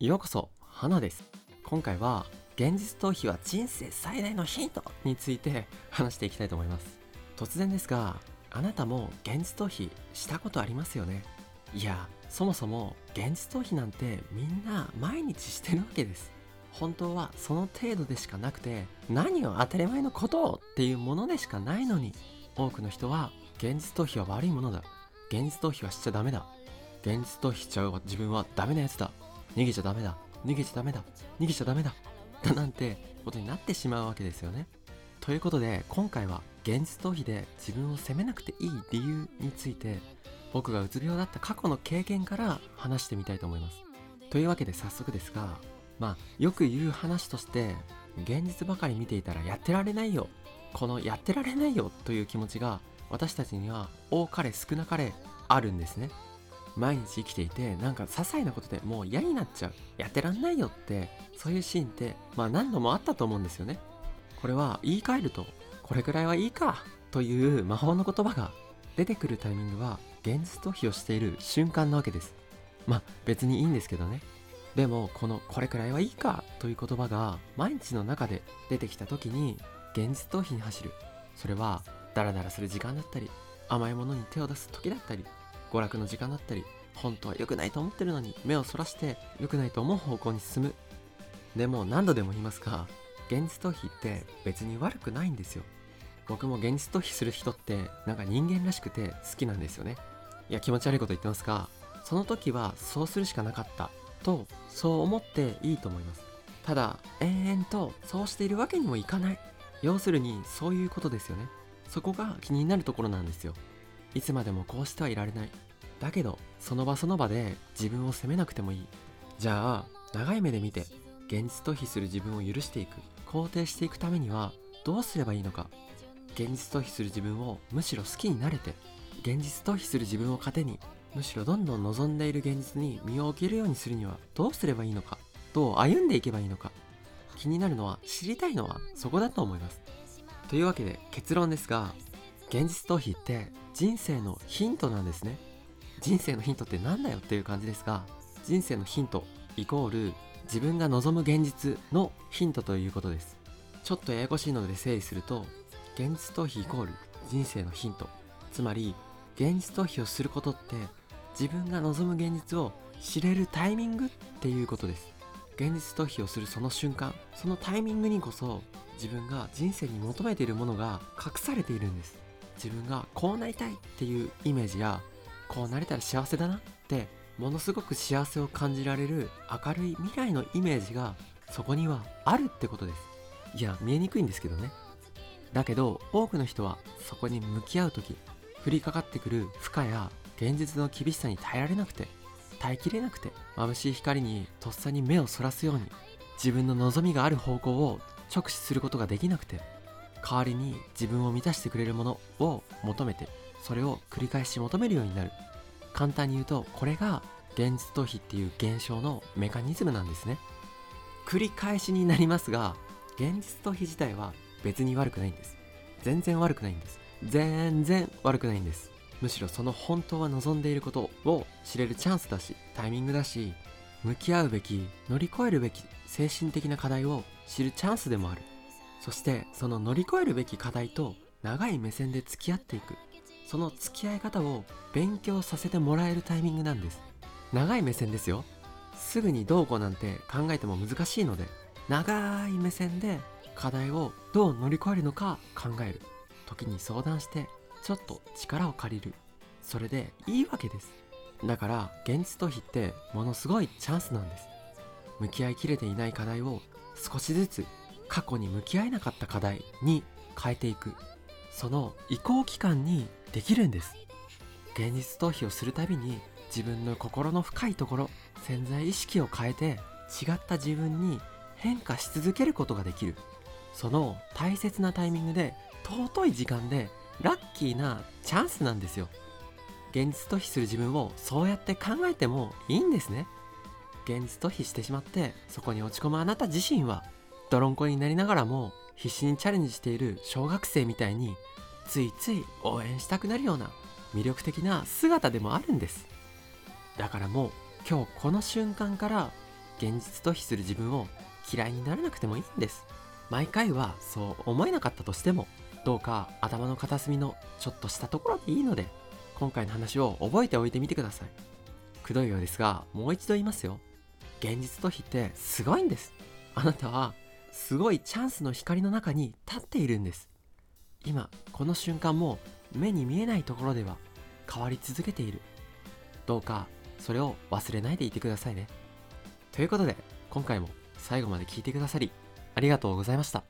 ようこそ花です。今回は現実逃避は人生最大のヒントについて話していきたいと思います。突然ですがあなたも現実逃避したことありますよね？いやそもそも現実逃避なんてみんな毎日してるわけです。本当はその程度でしかなくて何を当たり前のことをっていうものでしかないのに多くの人は現実逃避は悪いものだ。現実逃避はしちゃダメだ。現実逃避しちゃう自分はダメなやつだ。逃げちゃダメだ。逃げちゃダメだ。逃げちゃダメだ。だなんてことになってしまうわけですよね。ということで今回は現実逃避で自分を責めなくていい理由について僕がうつ病だった過去の経験から話してみたいと思います。というわけで早速ですがまあよく言う話として現実ばかり見ていたらやってられないよ。このやってられないよという気持ちが私たちには多かれ少なかれあるんですね。毎日生きていてなんか些細なことでもう嫌になっちゃう。やってらんないよってそういうシーンってまあ何度もあったと思うんですよね。これは言い換えるとこれくらいはいいかという魔法の言葉が出てくるタイミングは現実逃避をしている瞬間なわけです。まあ別にいいんですけどね。でもこのこれくらいはいいかという言葉が毎日の中で出てきた時に現実逃避に走る。それはダラダラする時間だったり甘いものに手を出す時だったり娯楽の時間だったり本当は良くないと思ってるのに目をそらして良くないと思う方向に進む。でも何度でも言いますが現実逃避って別に悪くないんですよ。僕も現実逃避する人ってなんか人間らしくて好きなんですよね。いや気持ち悪いこと言ってますがその時はそうするしかなかったとそう思っていいと思います。ただ延々とそうしているわけにもいかない。要するにそういうことですよね。そこが気になるところなんですよ。いつまでもこうしてはいられない。だけどその場その場で自分を責めなくてもいい。じゃあ長い目で見て現実逃避する自分を許していく。肯定していくためにはどうすればいいのか。現実逃避する自分をむしろ好きになれて現実逃避する自分を糧にむしろどんどん望んでいる現実に身を置けるようにするにはどうすればいいのか。どう歩んでいけばいいのか。気になるのは知りたいのはそこだと思います。というわけで結論ですが現実逃避って人生のヒントなんですね。人生のヒントって何だよっていう感じですが人生のヒントイコール自分が望む現実のヒントということです。ちょっとややこしいので整理すると現実逃避イコール人生のヒント。つまり現実逃避をすることって自分が望む現実を知れるタイミングっていうことです。現実逃避をするその瞬間そのタイミングにこそ自分が人生に求めているものが隠されているんです。自分がこうなりたいっていうイメージやこうなれたら幸せだなってものすごく幸せを感じられる明るい未来のイメージがそこにはあるってことです。いや見えにくいんですけどね。だけど多くの人はそこに向き合う時降りかかってくる負荷や現実の厳しさに耐えられなくて耐えきれなくて眩しい光にとっさに目をそらすように自分の望みがある方向を直視することができなくて代わりに自分を満たしてくれるものを求めてそれを繰り返し求めるようになる。簡単に言うとこれが現実逃避っていう現象のメカニズムなんですね。繰り返しになりますが現実逃避自体は別に悪くないんです。全然悪くないんです。全然悪くないんです。むしろその本当は望んでいることを知れるチャンスだしタイミングだし向き合うべき乗り越えるべき精神的な課題を知るチャンスでもある。そしてその乗り越えるべき課題と長い目線で付き合っていく。その付き合い方を勉強させてもらえるタイミングなんです。長い目線ですよ。すぐにどうこうなんて考えても難しいので長い目線で課題をどう乗り越えるのか考える。時に相談してちょっと力を借りる。それでいいわけです。だから現実逃避ってものすごいチャンスなんです。向き合いきれていない課題を少しずつ過去に向き合えなかった課題に変えていく。その移行期間にできるんです。現実逃避をするたびに自分の心の深いところ潜在意識を変えて違った自分に変化し続けることができる。その大切なタイミングで尊い時間でラッキーなチャンスなんですよ。現実逃避する自分をそうやって考えてもいいんですね。現実逃避してしまってそこに落ち込むあなた自身は泥んこになりながらも必死にチャレンジしている小学生みたいについつい応援したくなるような魅力的な姿でもあるんです。だからもう今日この瞬間から現実逃避する自分を嫌いにならなくてもいいんです。毎回はそう思えなかったとしてもどうか頭の片隅のちょっとしたところでいいので今回の話を覚えておいてみてください。くどいようですがもう一度言いますよ。現実逃避ってすごいんです。あなたはすごいチャンスの光の中に立っているんです。今この瞬間も目に見えないところでは変わり続けている。どうかそれを忘れないでいてくださいね。ということで今回も最後まで聞いてくださりありがとうございました。